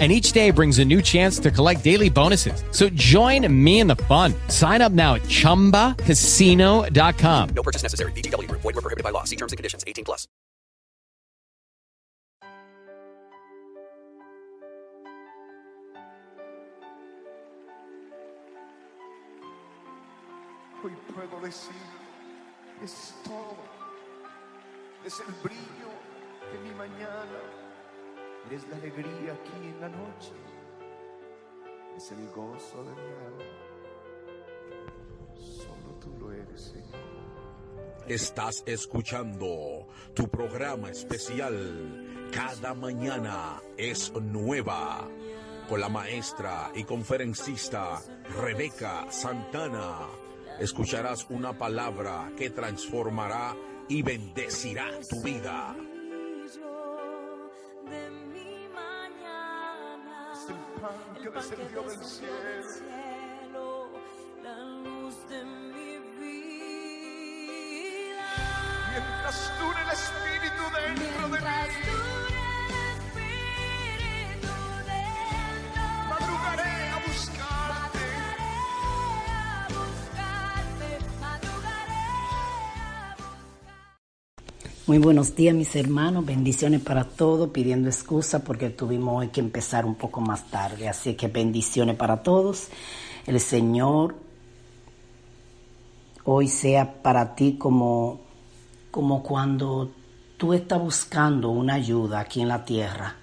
and each day brings a new chance to collect daily bonuses. So join me in the fun. Sign up now at ChumbaCasino.com. No purchase necessary. BGW. Void were prohibited by law. See terms and conditions. 18 plus. Hoy puedo decir, es todo. Es el brillo de mi mañana. Es la alegría aquí en la noche. Es el gozo de mi alma. Solo tú lo eres, Señor. Estás escuchando tu programa especial Cada mañana es nueva con la maestra y conferencista Rebeca Santana. Escucharás una palabra que transformará y bendecirá tu vida. Descendió del cielo. la luz de mi vida. Mientras dure el Espíritu dentro de mí, Muy buenos días mis hermanos, bendiciones para todos, pidiendo excusa porque tuvimos hoy que empezar un poco más tarde, así que bendiciones para todos. El Señor hoy sea para ti como, como cuando tú estás buscando una ayuda aquí en la tierra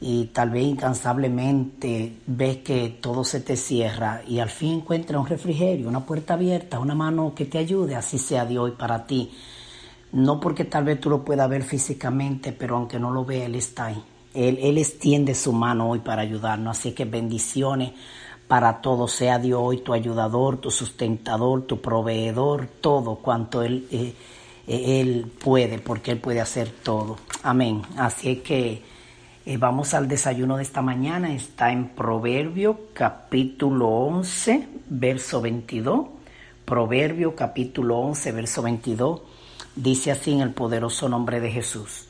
y tal vez incansablemente ves que todo se te cierra y al fin encuentras un refrigerio, una puerta abierta, una mano que te ayude, así sea de hoy para ti. No porque tal vez tú lo puedas ver físicamente, pero aunque no lo vea, Él está ahí. Él, él extiende su mano hoy para ayudarnos. Así que bendiciones para todos. Sea Dios hoy tu ayudador, tu sustentador, tu proveedor, todo cuanto Él, eh, eh, él puede, porque Él puede hacer todo. Amén. Así que eh, vamos al desayuno de esta mañana. Está en Proverbio capítulo 11, verso 22. Proverbio capítulo 11, verso 22. Dice así en el poderoso nombre de Jesús.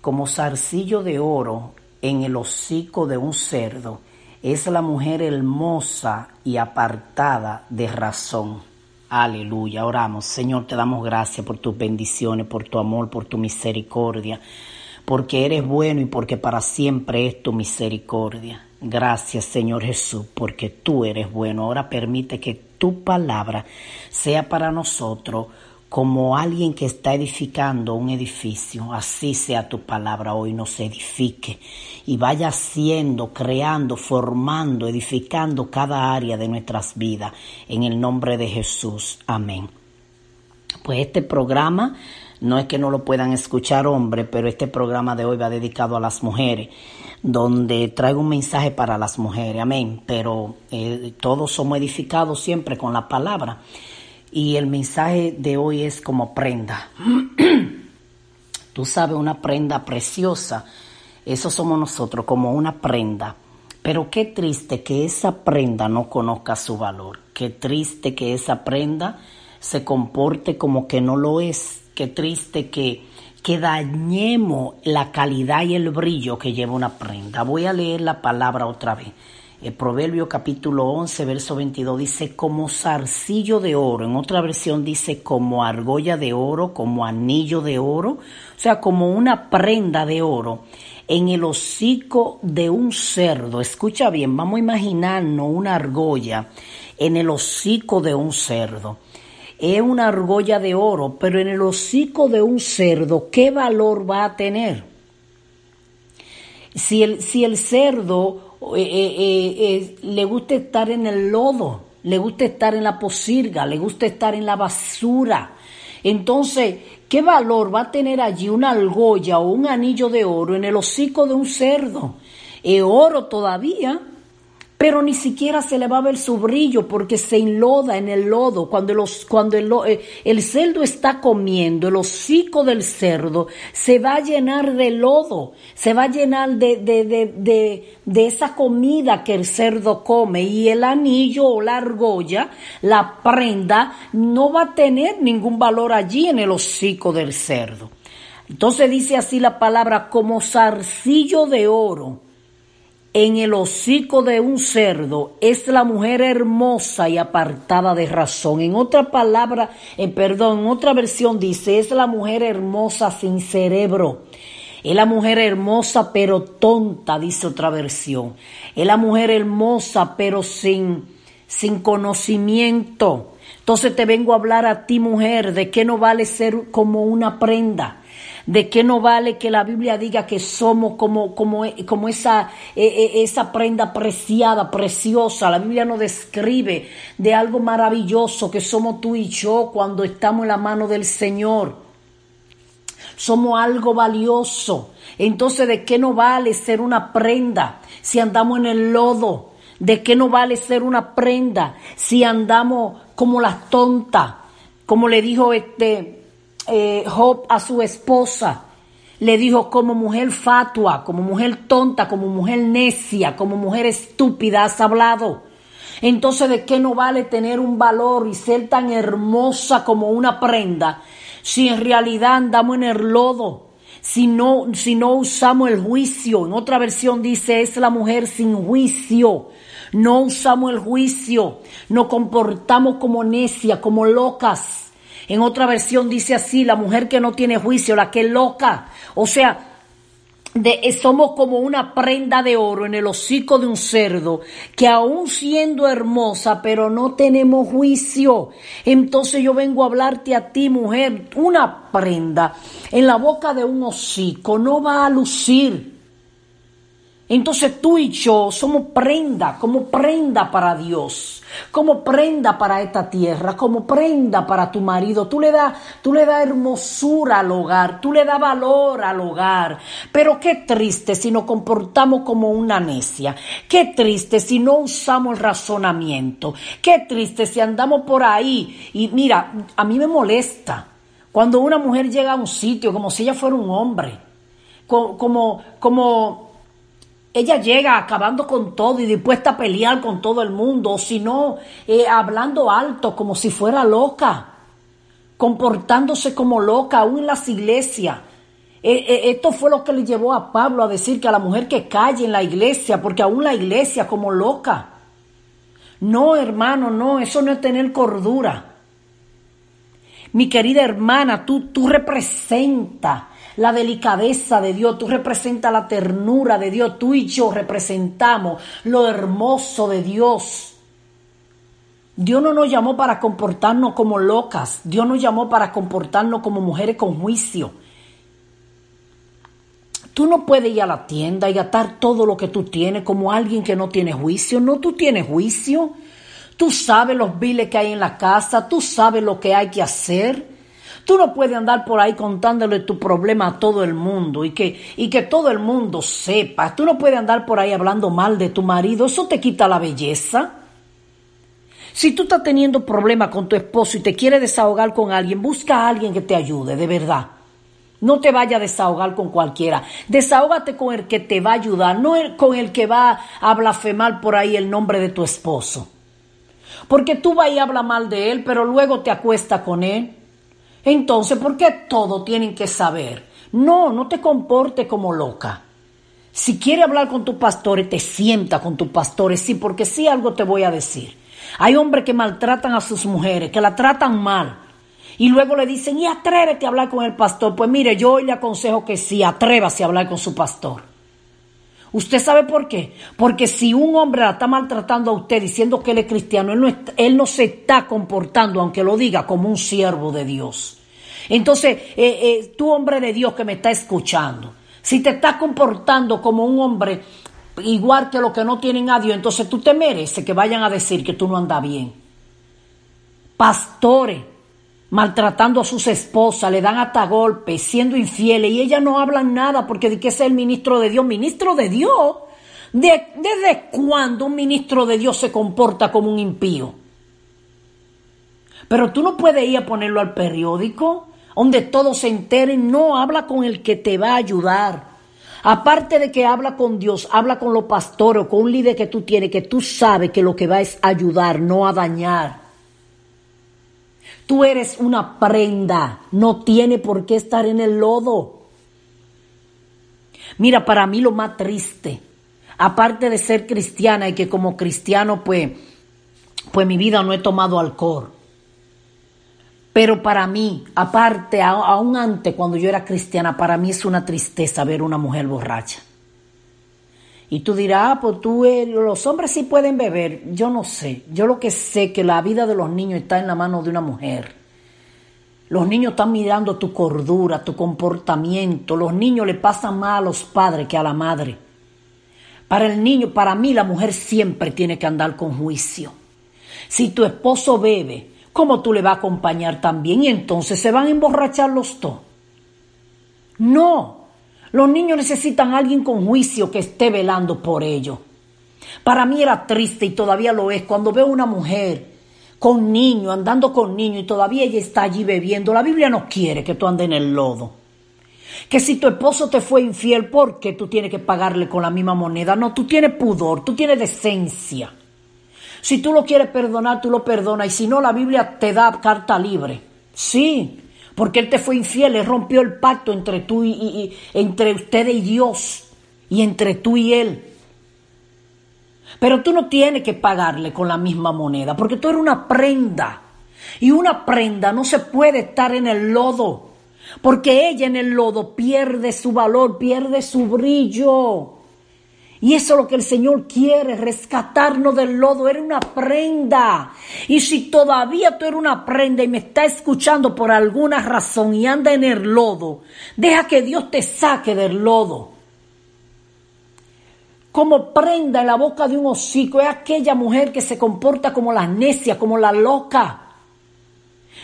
Como zarcillo de oro en el hocico de un cerdo, es la mujer hermosa y apartada de razón. Aleluya, oramos. Señor, te damos gracias por tus bendiciones, por tu amor, por tu misericordia, porque eres bueno y porque para siempre es tu misericordia. Gracias, Señor Jesús, porque tú eres bueno. Ahora permite que tu palabra sea para nosotros como alguien que está edificando un edificio, así sea tu palabra hoy nos edifique y vaya haciendo, creando, formando, edificando cada área de nuestras vidas en el nombre de Jesús. Amén. Pues este programa no es que no lo puedan escuchar hombres, pero este programa de hoy va dedicado a las mujeres, donde traigo un mensaje para las mujeres, amén. Pero eh, todos somos edificados siempre con la palabra. Y el mensaje de hoy es como prenda. Tú sabes, una prenda preciosa. Eso somos nosotros, como una prenda. Pero qué triste que esa prenda no conozca su valor. Qué triste que esa prenda se comporte como que no lo es. Qué triste que, que dañemos la calidad y el brillo que lleva una prenda. Voy a leer la palabra otra vez. El Proverbio capítulo 11, verso 22 dice como zarcillo de oro. En otra versión dice como argolla de oro, como anillo de oro. O sea, como una prenda de oro en el hocico de un cerdo. Escucha bien, vamos a imaginarnos una argolla en el hocico de un cerdo. Es una argolla de oro, pero en el hocico de un cerdo, ¿qué valor va a tener? Si el, si el cerdo eh, eh, eh, le gusta estar en el lodo, le gusta estar en la posirga, le gusta estar en la basura. Entonces, ¿qué valor va a tener allí una argolla o un anillo de oro en el hocico de un cerdo? Oro todavía, pero ni siquiera se le va a ver su brillo porque se enloda en el lodo. Cuando, los, cuando el, eh, el cerdo está comiendo, el hocico del cerdo se va a llenar de lodo, se va a llenar de, de, de, de, de esa comida que el cerdo come y el anillo o la argolla, la prenda, no va a tener ningún valor allí en el hocico del cerdo. Entonces dice así la palabra como zarcillo de oro en el hocico de un cerdo es la mujer hermosa y apartada de razón. En otra palabra, eh, perdón, en otra versión dice, es la mujer hermosa sin cerebro. Es la mujer hermosa pero tonta, dice otra versión. Es la mujer hermosa pero sin, sin conocimiento. Entonces te vengo a hablar a ti, mujer, de que no vale ser como una prenda de qué no vale que la Biblia diga que somos como, como, como esa, eh, eh, esa prenda preciada, preciosa. La Biblia nos describe de algo maravilloso que somos tú y yo cuando estamos en la mano del Señor. Somos algo valioso. Entonces, ¿de qué no vale ser una prenda si andamos en el lodo? ¿De qué no vale ser una prenda si andamos como las tontas? Como le dijo este eh, Job a su esposa. Le dijo como mujer fatua, como mujer tonta, como mujer necia, como mujer estúpida has hablado. Entonces, ¿de qué no vale tener un valor y ser tan hermosa como una prenda si en realidad andamos en el lodo? Si no, si no usamos el juicio, en otra versión dice es la mujer sin juicio. No usamos el juicio, nos comportamos como necia, como locas. En otra versión dice así, la mujer que no tiene juicio, la que es loca. O sea, de, eh, somos como una prenda de oro en el hocico de un cerdo, que aún siendo hermosa, pero no tenemos juicio. Entonces yo vengo a hablarte a ti, mujer, una prenda en la boca de un hocico no va a lucir. Entonces tú y yo somos prenda, como prenda para Dios, como prenda para esta tierra, como prenda para tu marido. Tú le das, tú le das hermosura al hogar, tú le das valor al hogar. Pero qué triste si nos comportamos como una necia. Qué triste si no usamos el razonamiento. Qué triste si andamos por ahí y mira, a mí me molesta cuando una mujer llega a un sitio como si ella fuera un hombre, Co- como como ella llega acabando con todo y dispuesta a pelear con todo el mundo, o si no, eh, hablando alto como si fuera loca, comportándose como loca, aún en las iglesias. Eh, eh, esto fue lo que le llevó a Pablo a decir que a la mujer que calle en la iglesia, porque aún la iglesia como loca. No, hermano, no, eso no es tener cordura. Mi querida hermana, tú, tú representas la delicadeza de Dios, tú representas la ternura de Dios, tú y yo representamos lo hermoso de Dios. Dios no nos llamó para comportarnos como locas, Dios nos llamó para comportarnos como mujeres con juicio. Tú no puedes ir a la tienda y gastar todo lo que tú tienes como alguien que no tiene juicio, no, tú tienes juicio. Tú sabes los biles que hay en la casa, tú sabes lo que hay que hacer. Tú no puedes andar por ahí contándole tu problema a todo el mundo y que, y que todo el mundo sepa. Tú no puedes andar por ahí hablando mal de tu marido, eso te quita la belleza. Si tú estás teniendo problemas con tu esposo y te quieres desahogar con alguien, busca a alguien que te ayude, de verdad. No te vayas a desahogar con cualquiera. Desahógate con el que te va a ayudar, no con el que va a blasfemar por ahí el nombre de tu esposo. Porque tú vas y hablas mal de él, pero luego te acuestas con él. Entonces, ¿por qué todo tienen que saber? No, no te comportes como loca. Si quiere hablar con tus pastores, te sienta con tus pastores, sí, porque sí algo te voy a decir. Hay hombres que maltratan a sus mujeres, que la tratan mal. Y luego le dicen, y atrévete a hablar con el pastor. Pues mire, yo hoy le aconsejo que sí, atrévase a hablar con su pastor. ¿Usted sabe por qué? Porque si un hombre la está maltratando a usted diciendo que él es cristiano, él no, él no se está comportando, aunque lo diga, como un siervo de Dios. Entonces, eh, eh, tú hombre de Dios que me está escuchando, si te estás comportando como un hombre igual que los que no tienen a Dios, entonces tú te mereces que vayan a decir que tú no andas bien. Pastores maltratando a sus esposas, le dan hasta golpes, siendo infieles, y ellas no hablan nada porque de que es el ministro de Dios, ministro de Dios. ¿De- ¿Desde cuándo un ministro de Dios se comporta como un impío? Pero tú no puedes ir a ponerlo al periódico, donde todos se enteren. No, habla con el que te va a ayudar. Aparte de que habla con Dios, habla con los pastores o con un líder que tú tienes, que tú sabes que lo que va es ayudar, no a dañar. Tú eres una prenda, no tiene por qué estar en el lodo. Mira, para mí lo más triste, aparte de ser cristiana y que como cristiano pues, pues mi vida no he tomado alcohol. Pero para mí, aparte, aún antes cuando yo era cristiana, para mí es una tristeza ver una mujer borracha. Y tú dirás, ah, pues tú, los hombres sí pueden beber. Yo no sé. Yo lo que sé que la vida de los niños está en la mano de una mujer. Los niños están mirando tu cordura, tu comportamiento. Los niños le pasan más a los padres que a la madre. Para el niño, para mí, la mujer siempre tiene que andar con juicio. Si tu esposo bebe, ¿cómo tú le vas a acompañar también? Y entonces se van a emborrachar los dos. No, los niños necesitan a alguien con juicio que esté velando por ellos. Para mí era triste y todavía lo es cuando veo una mujer con niño, andando con niño y todavía ella está allí bebiendo. La Biblia no quiere que tú andes en el lodo. Que si tu esposo te fue infiel, ¿por qué tú tienes que pagarle con la misma moneda? No, tú tienes pudor, tú tienes decencia. Si tú lo quieres perdonar, tú lo perdonas. Y si no, la Biblia te da carta libre. Sí, porque él te fue infiel, él rompió el pacto entre tú y, entre ustedes y Dios y entre tú y él. Pero tú no tienes que pagarle con la misma moneda, porque tú eres una prenda. Y una prenda no se puede estar en el lodo, porque ella en el lodo pierde su valor, pierde su brillo. Y eso es lo que el Señor quiere, rescatarnos del lodo. Eres una prenda. Y si todavía tú eres una prenda y me está escuchando por alguna razón y anda en el lodo, deja que Dios te saque del lodo. Como prenda en la boca de un hocico es aquella mujer que se comporta como la necia, como la loca.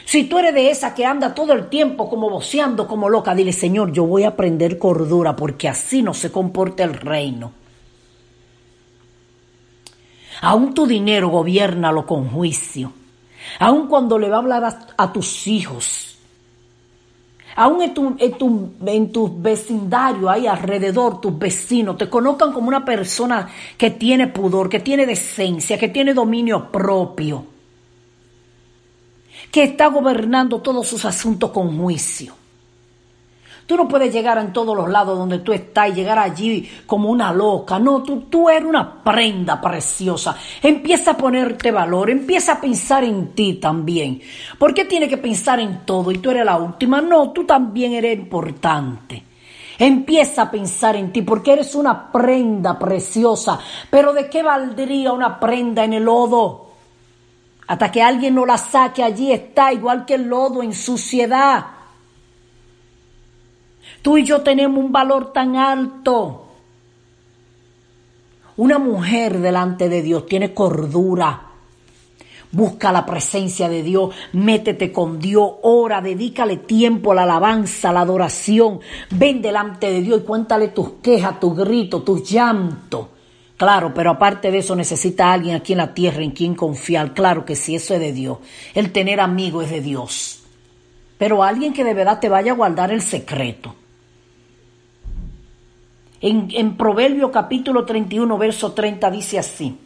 Si tú eres de esa que anda todo el tiempo como voceando como loca, dile, Señor, yo voy a aprender cordura porque así no se comporta el reino. Aún tu dinero gobiernalo con juicio. Aún cuando le va a hablar a, tus hijos. Aún en tu, en, en tu vecindario, ahí alrededor, tus vecinos, te conozcan como una persona que tiene pudor, que tiene decencia, que tiene dominio propio, que está gobernando todos sus asuntos con juicio. Tú no puedes llegar en todos los lados donde tú estás y llegar allí como una loca. No, tú, tú eres una prenda preciosa. Empieza a ponerte valor, empieza a pensar en ti también. ¿Por qué tiene que pensar en todo y tú eres la última? No, tú también eres importante. Empieza a pensar en ti porque eres una prenda preciosa. Pero ¿de qué valdría una prenda en el lodo? Hasta que alguien no la saque, allí está igual que el lodo en suciedad. Tú y yo tenemos un valor tan alto. Una mujer delante de Dios tiene cordura. Busca la presencia de Dios, métete con Dios, ora, dedícale tiempo a la alabanza, a la adoración. Ven delante de Dios y cuéntale tus quejas, tus gritos, tus llantos. Claro, pero aparte de eso necesita alguien aquí en la tierra en quien confiar. Claro que sí, eso es de Dios. El tener amigos es de Dios. Pero alguien que de verdad te vaya a guardar el secreto. En, en Proverbio capítulo 31, verso 30 dice así.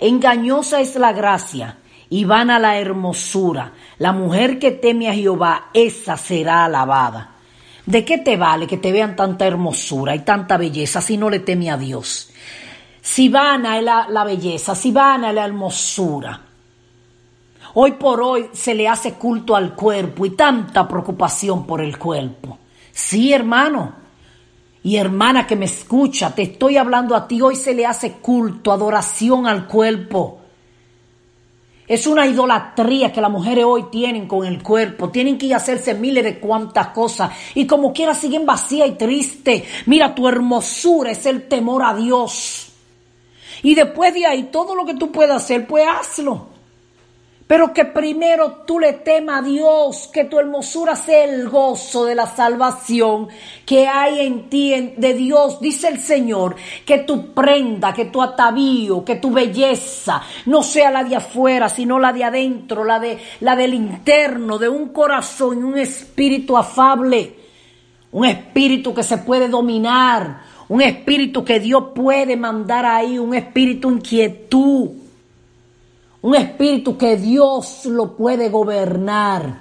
Engañosa es la gracia y vana la hermosura. La mujer que teme a Jehová, esa será alabada. ¿De qué te vale que te vean tanta hermosura y tanta belleza si no le teme a Dios? Si vana es la, la belleza, si vana es la hermosura. Hoy por hoy se le hace culto al cuerpo y tanta preocupación por el cuerpo. Sí, hermano. Y hermana que me escucha, te estoy hablando a ti, hoy se le hace culto, adoración al cuerpo. Es una idolatría que las mujeres hoy tienen con el cuerpo. Tienen que ir a hacerse miles de cuantas cosas. Y como quiera siguen vacía y triste. Mira, tu hermosura es el temor a Dios. Y después de ahí, todo lo que tú puedas hacer, pues hazlo. Pero que primero tú le temas a Dios, que tu hermosura sea el gozo de la salvación que hay en ti, de Dios. Dice el Señor, que tu prenda, que tu atavío, que tu belleza no sea la de afuera, sino la de adentro, la, de, la del interno, de un corazón y un espíritu afable, un espíritu que se puede dominar, un espíritu que Dios puede mandar ahí, un espíritu inquietud un espíritu que Dios lo puede gobernar.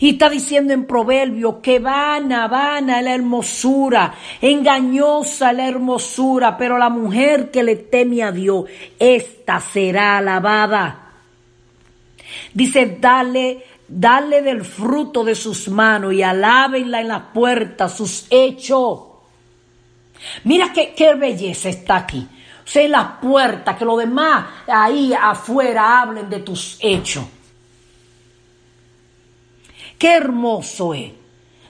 Y está diciendo en Proverbio que vana, vana la hermosura, engañosa la hermosura, pero la mujer que le teme a Dios, esta será alabada. Dice, dale, dale del fruto de sus manos y alábenla en las puertas sus hechos. Mira qué, qué belleza está aquí sé la puerta, que los demás ahí afuera hablen de tus hechos. Qué hermoso es.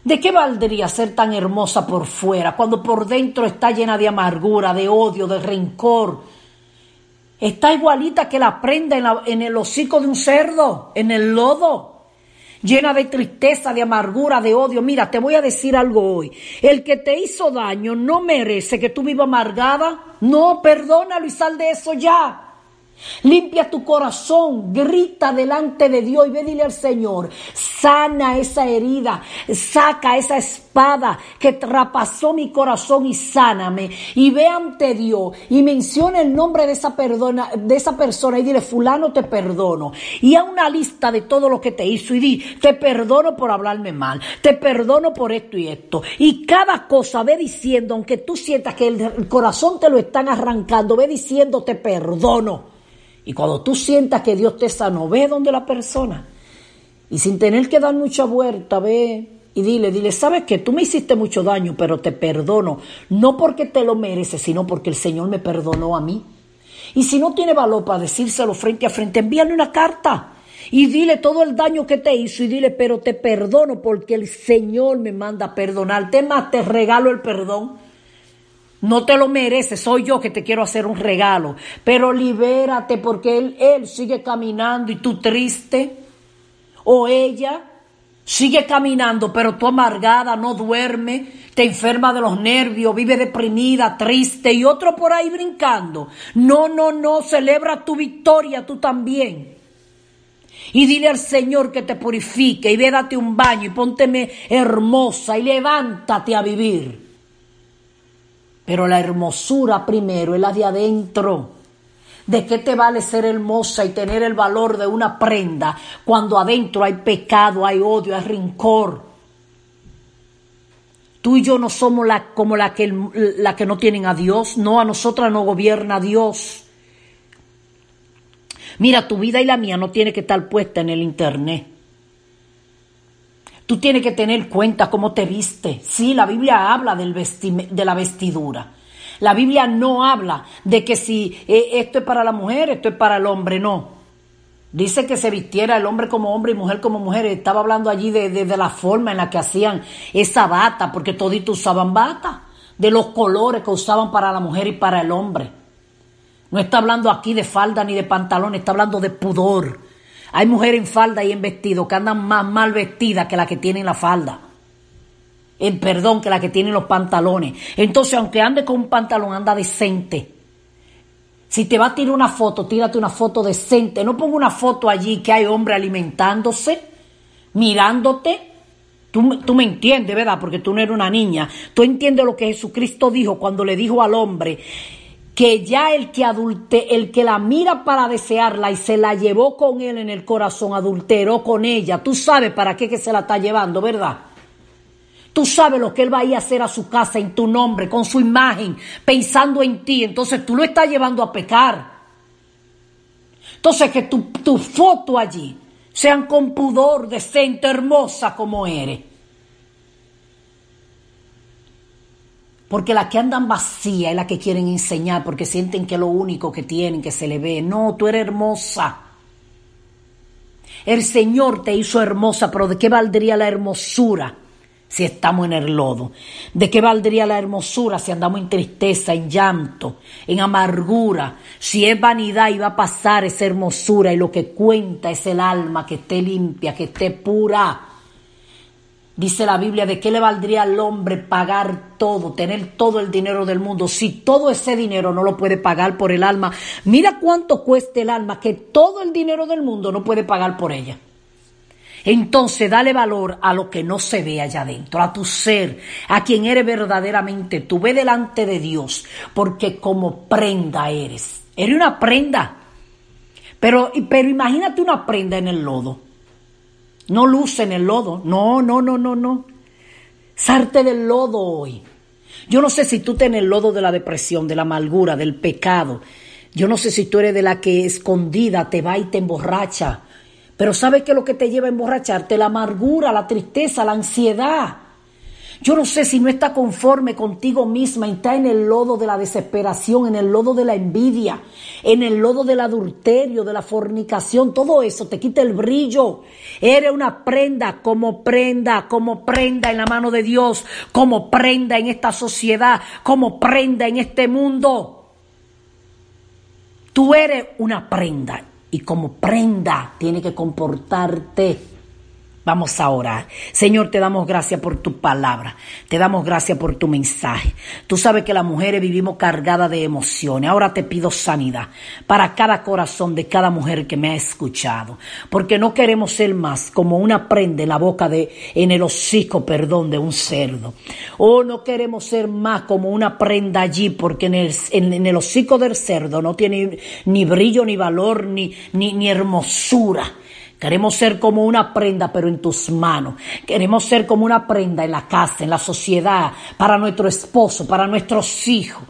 ¿De qué valdría ser tan hermosa por fuera cuando por dentro está llena de amargura, de odio, de rencor? Está igualita que la prenda en, en el hocico de un cerdo, en el lodo llena de tristeza, de amargura, de odio. Mira, te voy a decir algo hoy. El que te hizo daño no merece que tú vivas amargada. No, perdónalo y sal de eso ya. Limpia tu corazón, grita delante de Dios y ve dile al Señor, sana esa herida, saca esa espada que trapasó mi corazón y sáname. Y ve ante Dios y menciona el nombre de esa, perdona, de esa persona y dile, fulano te perdono. Y a una lista de todo lo que te hizo y di, te perdono por hablarme mal, te perdono por esto y esto. Y cada cosa ve diciendo, aunque tú sientas que el corazón te lo están arrancando, ve diciendo, te perdono. Y cuando tú sientas que Dios te sanó, ve donde la persona. Y sin tener que dar mucha vuelta, ve y dile, dile, sabes que tú me hiciste mucho daño, pero te perdono. No porque te lo mereces, sino porque el Señor me perdonó a mí. Y si no tiene valor para decírselo frente a frente, envíale una carta. Y dile todo el daño que te hizo y dile, pero te perdono porque el Señor me manda a perdonar. Tema, te regalo el perdón. No te lo mereces, soy yo que te quiero hacer un regalo. Pero libérate porque él, él sigue caminando y tú triste. O ella sigue caminando, pero tú amargada, no duerme, te enferma de los nervios, vive deprimida, triste y otro por ahí brincando. No, no, no, celebra tu victoria tú también. Y dile al Señor que te purifique y ve date un baño y pónteme hermosa y levántate a vivir. Pero la hermosura primero es la de adentro. ¿De qué te vale ser hermosa y tener el valor de una prenda cuando adentro hay pecado, hay odio, hay rincor? Tú y yo no somos la, como la que, la que no tienen a Dios. No, a nosotras no gobierna Dios. Mira, tu vida y la mía no tiene que estar puesta en el internet. Tú tienes que tener cuenta cómo te viste. Sí, la Biblia habla del de la vestidura. La Biblia no habla de que si eh, esto es para la mujer, esto es para el hombre, no. Dice que se vistiera el hombre como hombre y mujer como mujer. Estaba hablando allí de, la forma en la que hacían esa bata, porque toditos usaban bata, de los colores que usaban para la mujer y para el hombre. No está hablando aquí de falda ni de pantalón, está hablando de pudor, hay mujeres en falda y en vestido que andan más mal vestidas que la que tienen la falda. En perdón, que la que tienen los pantalones. Entonces, aunque ande con un pantalón, anda decente. Si te va a tirar una foto, tírate una foto decente. No ponga una foto allí que hay hombre alimentándose, mirándote. Tú, tú, me entiendes, ¿verdad? Porque tú no eres una niña. Tú entiendes lo que Jesucristo dijo cuando le dijo al hombre, que ya el que adulte, el que la mira para desearla y se la llevó con él en el corazón, adulteró con ella. Tú sabes para qué que se la está llevando, ¿verdad? Tú sabes lo que él va a ir a hacer a su casa en tu nombre, con su imagen, pensando en ti. Entonces tú lo estás llevando a pecar. Entonces que tu, tu foto allí sean con pudor, decente, hermosa como eres. Porque las que andan vacías es la que quieren enseñar porque sienten que es lo único que tienen, que se le ve. No, tú eres hermosa. El Señor te hizo hermosa, pero ¿de qué valdría la hermosura si estamos en el lodo? ¿De qué valdría la hermosura si andamos en tristeza, en llanto, en amargura? Si es vanidad y va a pasar esa hermosura y lo que cuenta es el alma que esté limpia, que esté pura. Dice la Biblia, ¿de qué le valdría al hombre pagar todo, tener todo el dinero del mundo, si todo ese dinero no lo puede pagar por el alma? Mira cuánto cuesta el alma, que todo el dinero del mundo no puede pagar por ella. Entonces dale valor a lo que no se ve allá adentro, a tu ser, a quien eres verdaderamente. Tú ve delante de Dios, porque como prenda eres. Eres una prenda. Pero, pero imagínate una prenda en el lodo. No luce en el lodo. No, no, no, no, no. Sarte del lodo hoy. Yo no sé si tú tienes el lodo de la depresión, de la amargura, del pecado. Yo no sé si tú eres de la que escondida te va y te emborracha pero ¿sabes qué es lo que te lleva a emborracharte? La amargura, la tristeza, la ansiedad. Yo no sé si no está conforme contigo misma y está en el lodo de la desesperación, en el lodo de la envidia, en el lodo del adulterio, de la fornicación, todo eso te quita el brillo. Eres una prenda como prenda, como prenda en la mano de Dios, como prenda en esta sociedad, como prenda en este mundo. Tú eres una prenda y como prenda tiene que comportarte. Vamos a orar. Señor, te damos gracias por tu palabra. Te damos gracias por tu mensaje. Tú sabes que las mujeres vivimos cargadas de emociones. Ahora te pido sanidad para cada corazón de cada mujer que me ha escuchado. Porque no queremos ser más como una prenda en la boca de, en el hocico, perdón, de un cerdo. O no queremos ser más como una prenda allí porque en el, en, el hocico del cerdo no tiene ni brillo, ni valor, ni, ni, ni hermosura. Queremos ser como una prenda, pero en tus manos. Queremos ser como una prenda en la casa, en la sociedad, para nuestro esposo, para nuestros hijos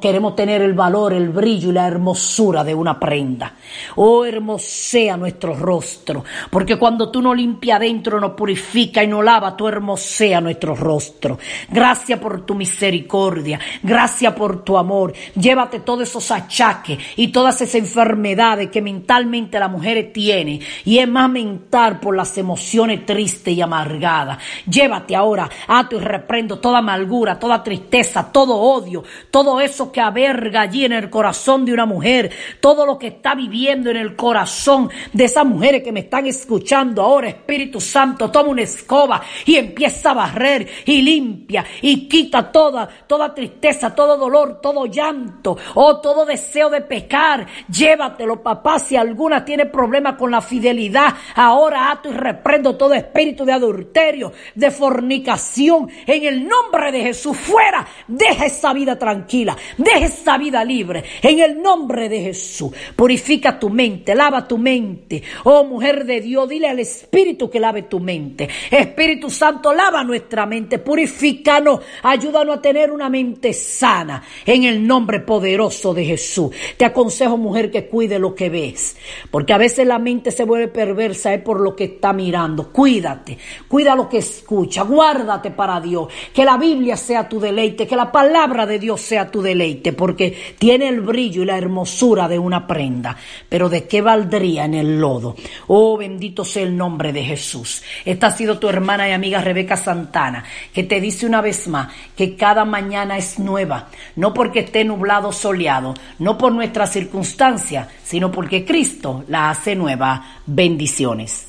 queremos tener el valor, el brillo y la hermosura de una prenda. Oh, hermosea nuestro rostro, porque cuando tú no limpias adentro, no purifica y no lava, tú hermosea nuestro rostro. Gracias por tu misericordia, gracias por tu amor. Llévate todos esos achaques y todas esas enfermedades que mentalmente la mujer tiene, y es más mental por las emociones tristes y amargadas. Llévate ahora, ato y reprendo toda amargura, toda tristeza, todo odio, todo eso que averga allí en el corazón de una mujer, todo lo que está viviendo en el corazón de esas mujeres que me están escuchando ahora, Espíritu Santo, toma una escoba y empieza a barrer y limpia y quita toda, toda tristeza, todo dolor, todo llanto o oh, todo deseo de pecar. Llévatelo, papá, si alguna tiene problema con la fidelidad, ahora ato y reprendo todo espíritu de adulterio, de fornicación, en el nombre de Jesús, fuera, deja esa vida tranquila Deja esa vida libre en el nombre de Jesús. Purifica tu mente, lava tu mente. Oh mujer de Dios, dile al Espíritu que lave tu mente. Espíritu Santo, lava nuestra mente, purifícanos, ayúdanos a tener una mente sana en el nombre poderoso de Jesús. Te aconsejo, mujer, que cuide lo que ves, porque a veces la mente se vuelve perversa es por lo que está mirando. Cuídate, cuida lo que escucha, guárdate para Dios, que la Biblia sea tu deleite, que la palabra de Dios sea tu deleite, porque tiene el brillo y la hermosura de una prenda. Pero ¿de qué valdría en el lodo? Oh, bendito sea el nombre de Jesús. Esta ha sido tu hermana y amiga Rebeca Santana, que te dice una vez más que cada mañana es nueva, no porque esté nublado soleado, no por nuestra circunstancia, sino porque Cristo la hace nueva. Bendiciones.